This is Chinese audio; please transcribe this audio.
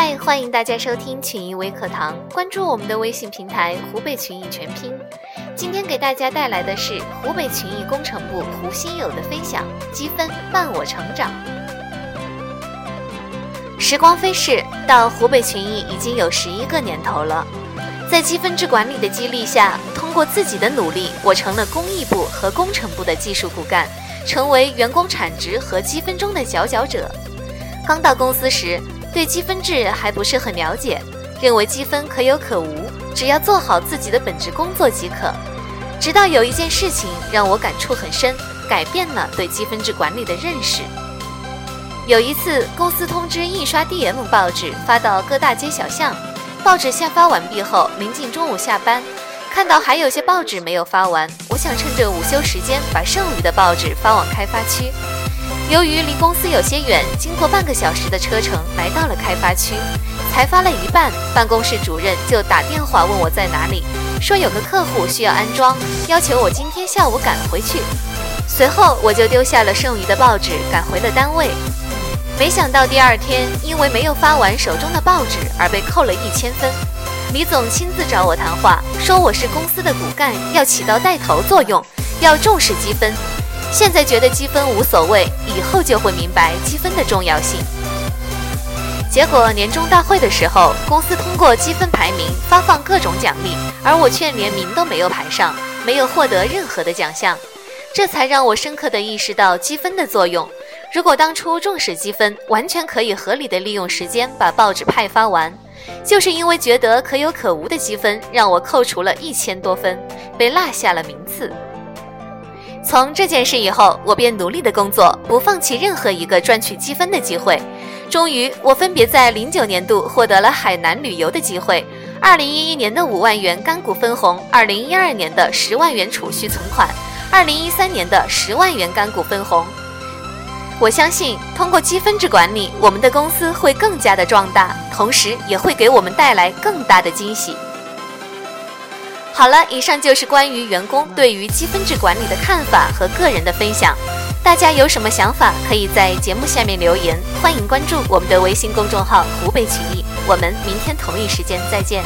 嗨欢迎大家收听群益微课堂，关注我们的微信平台“湖北群益全拼”。今天给大家带来的是湖北群益工程部胡新友的分享：积分伴我成长。时光飞逝，到湖北群益已经有十一个年头了。在积分制管理的激励下，通过自己的努力，我成了工艺部和工程部的技术骨干，成为员工产值和积分中的佼佼者。刚到公司时，对积分制还不是很了解，认为积分可有可无，只要做好自己的本职工作即可。直到有一件事情让我感触很深，改变了对积分制管理的认识。有一次，公司通知印刷 DM 报纸发到各大街小巷，报纸下发完毕后，临近中午下班，看到还有些报纸没有发完，我想趁着午休时间把剩余的报纸发往开发区。由于离公司有些远，经过半个小时的车程来到了开发区，才发了一半，办公室主任就打电话问我在哪里，说有个客户需要安装，要求我今天下午赶回去。随后我就丢下了剩余的报纸，赶回了单位。没想到第二天因为没有发完手中的报纸而被扣了一千分。李总亲自找我谈话，说我是公司的骨干，要起到带头作用，要重视积分。现在觉得积分无所谓，以后就会明白积分的重要性。结果年终大会的时候，公司通过积分排名发放各种奖励，而我却连名都没有排上，没有获得任何的奖项。这才让我深刻的意识到积分的作用。如果当初重视积分，完全可以合理的利用时间把报纸派发完。就是因为觉得可有可无的积分，让我扣除了一千多分，被落下了名次。从这件事以后，我便努力的工作，不放弃任何一个赚取积分的机会。终于，我分别在零九年度获得了海南旅游的机会，二零一一年的五万元干股分红，二零一二年的十万元储蓄存款，二零一三年的十万元干股分红。我相信，通过积分制管理，我们的公司会更加的壮大，同时也会给我们带来更大的惊喜。好了，以上就是关于员工对于积分制管理的看法和个人的分享。大家有什么想法，可以在节目下面留言。欢迎关注我们的微信公众号“湖北群益”，我们明天同一时间再见。